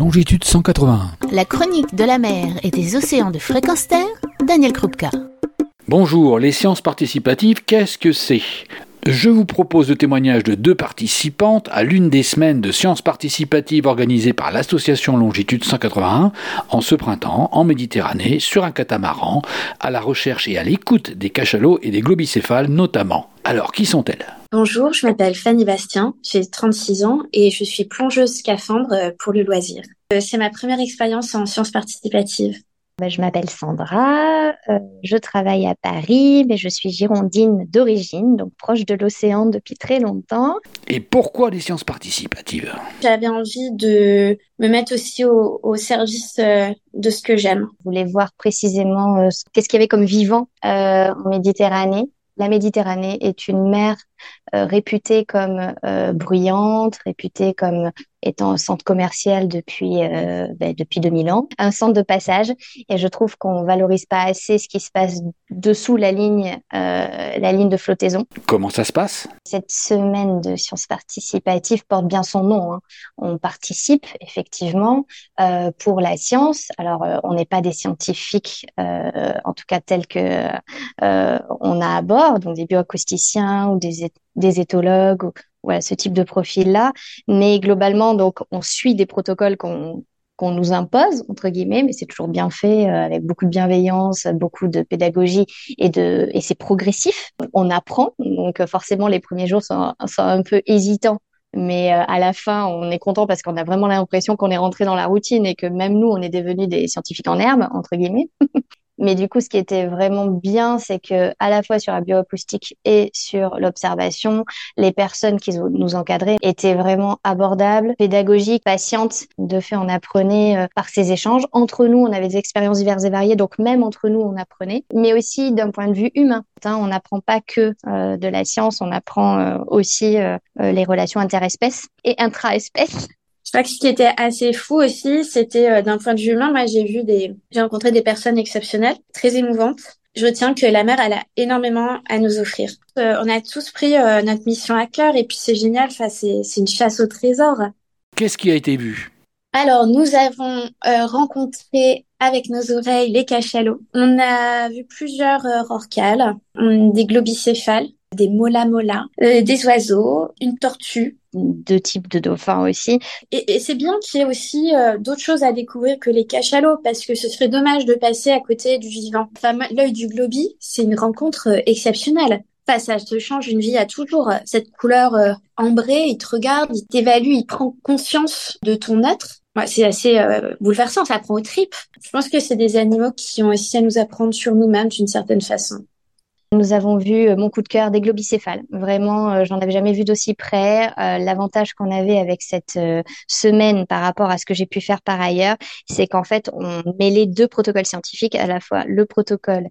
longitude 181. La chronique de la mer et des océans de fréquence terre, Daniel Krupka. Bonjour, les sciences participatives, qu'est-ce que c'est? Je vous propose le témoignage de deux participantes à l'une des semaines de sciences participatives organisées par l'association Longitude 181 en ce printemps en Méditerranée sur un catamaran à la recherche et à l'écoute des cachalots et des globicéphales notamment. Alors, qui sont-elles? Bonjour, je m'appelle Fanny Bastien, j'ai 36 ans et je suis plongeuse scaphandre euh, pour le loisir. Euh, c'est ma première expérience en sciences participatives. Bah, je m'appelle Sandra, euh, je travaille à Paris, mais je suis girondine d'origine, donc proche de l'océan depuis très longtemps. Et pourquoi les sciences participatives? J'avais envie de me mettre aussi au, service de ce que j'aime. Je voulais voir précisément qu'est-ce qu'il y avait comme vivant en Méditerranée la Méditerranée est une mer euh, réputée comme euh, bruyante, réputée comme étant un centre commercial depuis euh, ben, depuis 2000 ans, un centre de passage. Et je trouve qu'on valorise pas assez ce qui se passe dessous la ligne euh, la ligne de flottaison. Comment ça se passe? Cette semaine de sciences participatives porte bien son nom. Hein. On participe effectivement euh, pour la science. Alors euh, on n'est pas des scientifiques, euh, en tout cas tels que euh, on a à bord, donc des bioacousticiens ou des des éthologues ou voilà ce type de profil là mais globalement donc on suit des protocoles qu'on qu'on nous impose entre guillemets mais c'est toujours bien fait euh, avec beaucoup de bienveillance beaucoup de pédagogie et de et c'est progressif. On apprend donc forcément les premiers jours sont, sont un peu hésitants. Mais euh, à la fin, on est content parce qu'on a vraiment l'impression qu'on est rentré dans la routine et que même nous, on est devenus des scientifiques en herbe, entre guillemets. Mais du coup, ce qui était vraiment bien, c'est que à la fois sur la bioacoustique et sur l'observation, les personnes qui nous encadraient étaient vraiment abordables, pédagogiques, patientes. De fait, on apprenait euh, par ces échanges. Entre nous, on avait des expériences diverses et variées, donc même entre nous, on apprenait. Mais aussi d'un point de vue humain. On n'apprend pas que euh, de la science, on apprend euh, aussi les relations interespèces et intra-espèces. Je crois que ce qui était assez fou aussi, c'était euh, d'un point de vue humain, moi j'ai vu des, j'ai rencontré des personnes exceptionnelles, très émouvantes. Je retiens que la mer, elle a énormément à nous offrir. Euh, on a tous pris euh, notre mission à cœur et puis c'est génial, enfin, c'est, c'est une chasse au trésor. Qu'est-ce qui a été vu? Alors, nous avons rencontré avec nos oreilles les cachalots. On a vu plusieurs rorquals, des globicéphales, des mola mola, des oiseaux, une tortue, deux types de dauphins aussi. Et, c'est bien qu'il y ait aussi euh, d'autres choses à découvrir que les cachalots, parce que ce serait dommage de passer à côté du vivant. Enfin, l'œil du globi, c'est une rencontre euh, exceptionnelle. Enfin, ça te change une vie à toujours. Cette couleur euh, ambrée, il te regarde, il t'évalue, il prend conscience de ton être. Ouais, c'est assez bouleversant, ça prend aux tripes. Je pense que c'est des animaux qui ont aussi à nous apprendre sur nous-mêmes d'une certaine façon. Nous avons vu euh, mon coup de cœur des globicéphales. Vraiment, euh, j'en avais jamais vu d'aussi près. Euh, l'avantage qu'on avait avec cette semaine par rapport à ce que j'ai pu faire par ailleurs, c'est qu'en fait, on mêlait deux protocoles scientifiques, à la fois le protocole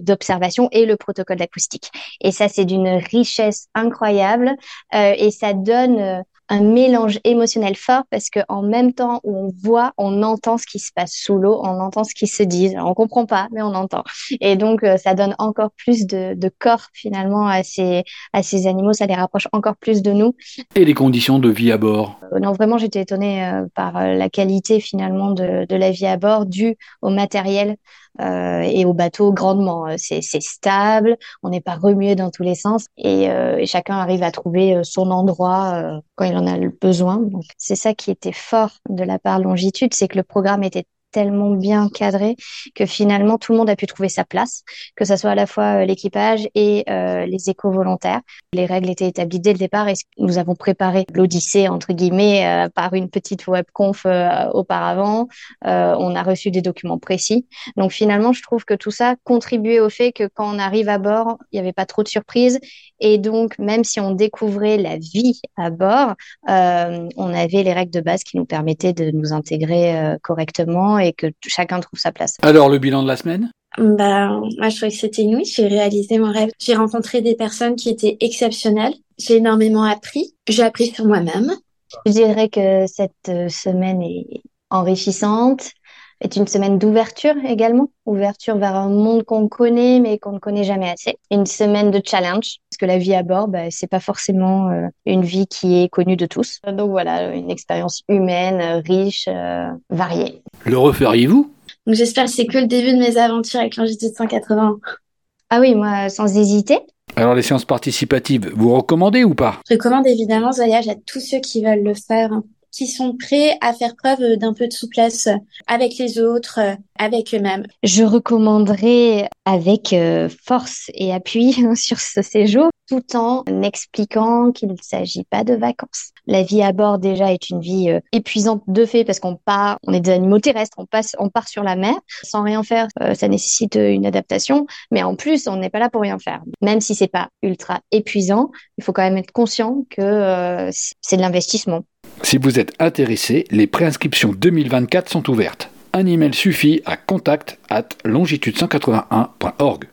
d'observation et le protocole d'acoustique. Et ça, c'est d'une richesse incroyable et ça donne un mélange émotionnel fort parce que en même temps où on voit, on entend ce qui se passe sous l'eau, on entend ce qui se dit. On comprend pas, mais on entend. Et donc euh, ça donne encore plus de, de, corps finalement à ces à ces animaux. Ça les rapproche encore plus de nous. Et les conditions de vie à bord? Euh, non, vraiment, j'étais étonnée euh, par la qualité finalement de, de la vie à bord due au matériel euh, et au bateau grandement. Euh, c'est stable, on n'est pas remué dans tous les sens et, euh, et chacun arrive à trouver son endroit quand il en a le besoin. C'est ça qui était fort de la part longitude, c'est que le programme était tellement bien cadré que finalement tout le monde a pu trouver sa place, que ce soit à la fois euh, l'équipage et euh, les éco-volontaires. Les règles étaient établies dès le départ et nous avons préparé l'Odyssée entre guillemets euh, par une petite webconf auparavant. on a reçu des documents précis. Donc finalement, je trouve que tout ça contribuait au fait que quand on arrive à bord, il n'y avait pas trop de surprises et donc même si on découvrait la vie à bord, on avait les règles de base qui nous permettaient de nous intégrer correctement et que chacun trouve sa place. Alors, le bilan de la semaine? Bah, moi, je trouvais que c'était inouï. J'ai réalisé mon rêve. J'ai rencontré des personnes qui étaient exceptionnelles. J'ai énormément appris. J'ai appris sur moi-même. Je dirais que cette euh, semaine est enrichissante, est une semaine d'ouverture également, ouverture vers un monde qu'on connaît mais qu'on ne connaît jamais assez. Une semaine de challenge parce que la vie à bord, bah, c'est pas forcément euh, une vie qui est connue de tous. Donc voilà, une expérience humaine, riche, euh, variée. Le referiez-vous? Donc j'espère que c'est que le début de mes aventures avec longitude 180. Ah oui, moi sans hésiter. Alors les séances participatives, vous recommandez ou pas? Je recommande évidemment ce voyage à tous ceux qui veulent le faire qui sont prêts à faire preuve d'un peu de souplesse avec les autres, avec eux-mêmes. Je recommanderais avec euh, force et appui sur ce séjour tout en expliquant qu'il ne s'agit pas de vacances. La vie à bord déjà est une vie euh, épuisante de fait parce qu'on part, on est des animaux terrestres, on passe, on part sur la mer sans rien faire. Euh, ça nécessite une adaptation, mais en plus on n'est pas là pour rien faire. Même si c'est pas ultra épuisant, il faut quand même être conscient que c'est de l'investissement. Si vous êtes intéressé, les préinscriptions 2024 sont ouvertes. Un email suffit à contact at longitude181.org.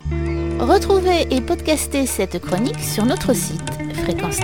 Retrouvez et podcastez cette chronique sur notre site fréquence